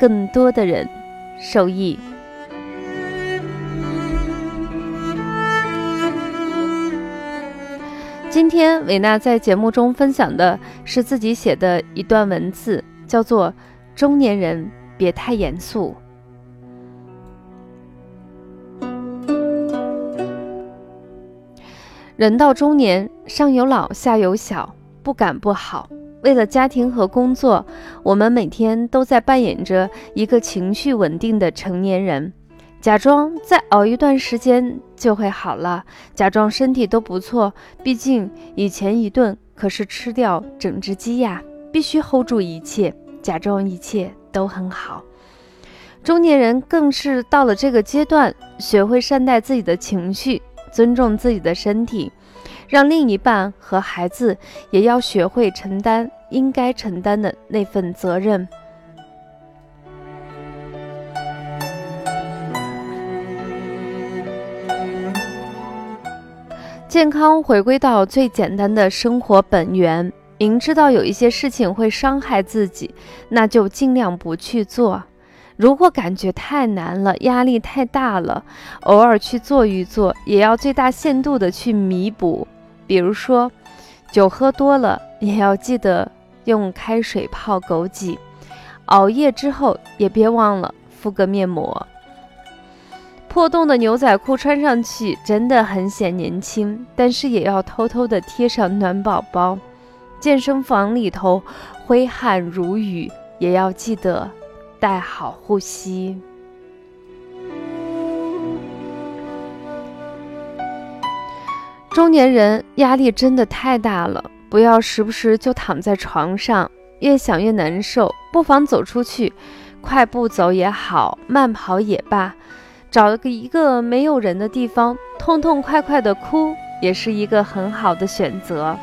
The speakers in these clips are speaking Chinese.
更多的人受益。今天，维娜在节目中分享的是自己写的一段文字，叫做。中年人别太严肃。人到中年，上有老，下有小，不敢不好。为了家庭和工作，我们每天都在扮演着一个情绪稳定的成年人，假装再熬一段时间就会好了，假装身体都不错。毕竟以前一顿可是吃掉整只鸡呀，必须 hold 住一切。假装一切都很好，中年人更是到了这个阶段，学会善待自己的情绪，尊重自己的身体，让另一半和孩子也要学会承担应该承担的那份责任。健康回归到最简单的生活本源。明知道有一些事情会伤害自己，那就尽量不去做。如果感觉太难了，压力太大了，偶尔去做一做，也要最大限度的去弥补。比如说，酒喝多了，也要记得用开水泡枸杞。熬夜之后，也别忘了敷个面膜。破洞的牛仔裤穿上去真的很显年轻，但是也要偷偷的贴上暖宝宝。健身房里头挥汗如雨，也要记得带好护膝。中年人压力真的太大了，不要时不时就躺在床上，越想越难受。不妨走出去，快步走也好，慢跑也罢，找个一个没有人的地方，痛痛快快的哭，也是一个很好的选择。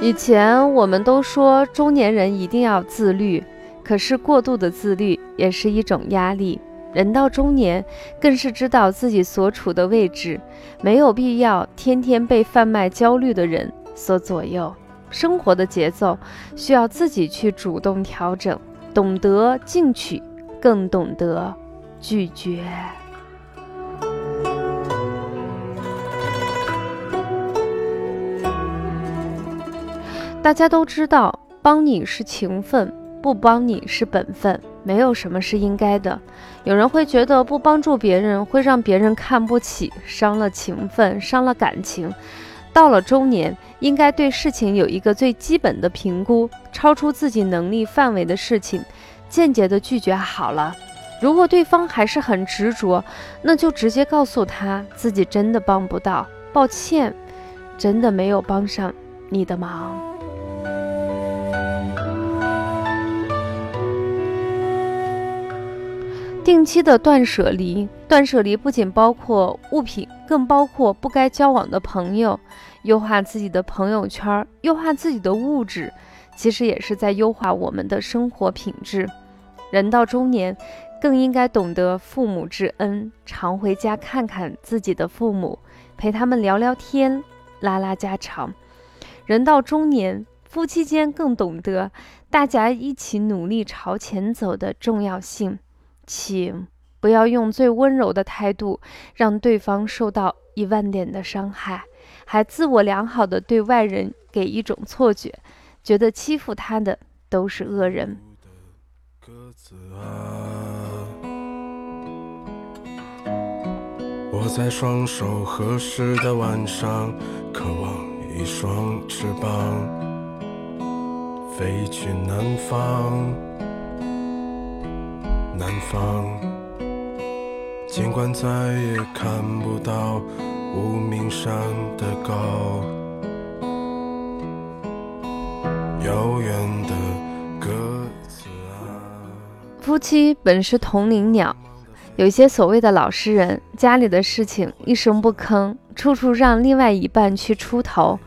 以前我们都说中年人一定要自律，可是过度的自律也是一种压力。人到中年，更是知道自己所处的位置，没有必要天天被贩卖焦虑的人所左右。生活的节奏需要自己去主动调整，懂得进取，更懂得拒绝。大家都知道，帮你是情分，不帮你是本分，没有什么是应该的。有人会觉得不帮助别人会让别人看不起，伤了情分，伤了感情。到了中年，应该对事情有一个最基本的评估，超出自己能力范围的事情，间接的拒绝好了。如果对方还是很执着，那就直接告诉他自己真的帮不到，抱歉，真的没有帮上你的忙。定期的断舍离，断舍离不仅包括物品，更包括不该交往的朋友。优化自己的朋友圈，优化自己的物质，其实也是在优化我们的生活品质。人到中年，更应该懂得父母之恩，常回家看看自己的父母，陪他们聊聊天，拉拉家常。人到中年，夫妻间更懂得大家一起努力朝前走的重要性。请不要用最温柔的态度让对方受到一万点的伤害，还自我良好的对外人给一种错觉，觉得欺负他的都是恶人。我在双手合十的晚上，渴望一双翅膀，飞去南方。南方，尽管再也看不到无名山的高，遥远的鸽子啊。夫妻本是同林鸟，有些所谓的老实人，家里的事情一声不吭，处处让另外一半去出头，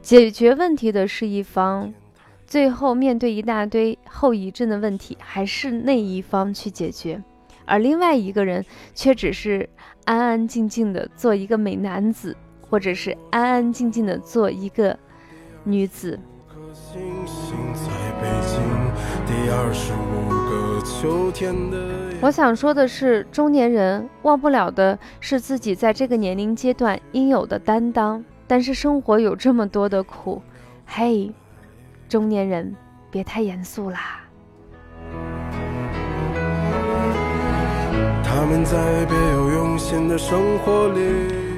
解决问题的是一方，最后面对一大堆后遗症的问题，还是那一方去解决，而另外一个人却只是安安静静的做一个美男子，或者是安安静静的做一个女子。我想说的是，中年人忘不了的是自己在这个年龄阶段应有的担当。但是生活有这么多的苦，嘿，中年人别太严肃啦。他们在别有用心的生活里。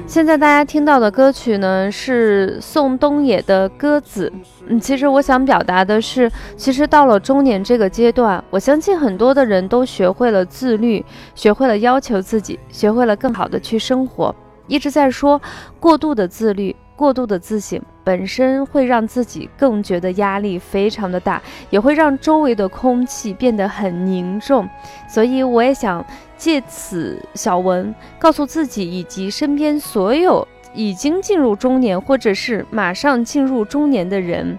现在大家听到的歌曲呢，是宋冬野的《鸽子》。嗯，其实我想表达的是，其实到了中年这个阶段，我相信很多的人都学会了自律，学会了要求自己，学会了更好的去生活。一直在说过度的自律。过度的自省本身会让自己更觉得压力非常的大，也会让周围的空气变得很凝重。所以我也想借此小文告诉自己以及身边所有已经进入中年或者是马上进入中年的人，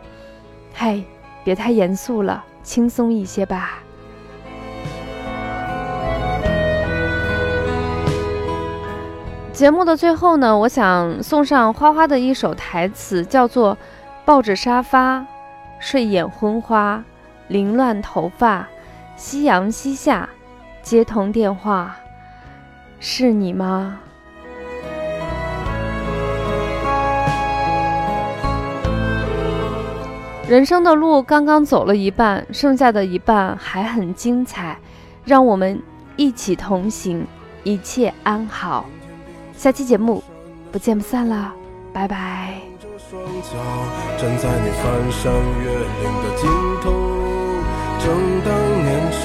嗨，别太严肃了，轻松一些吧。节目的最后呢，我想送上花花的一首台词，叫做《抱着沙发睡眼昏花，凌乱头发，夕阳西下，接通电话，是你吗？》人生的路刚刚走了一半，剩下的一半还很精彩，让我们一起同行，一切安好。下期节目不见不散了，拜拜。双脚站在你翻山越岭的尽头，正当年少，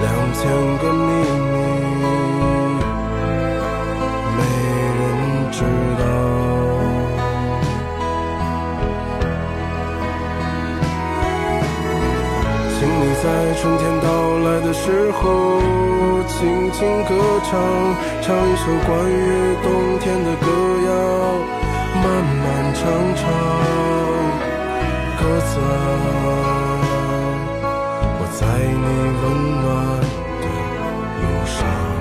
两千个秘密没人知道。请你。在春天到来的时候，情歌唱，唱一首关于冬天的歌谣，漫漫长长，鸽子啊，我在你温暖的路上。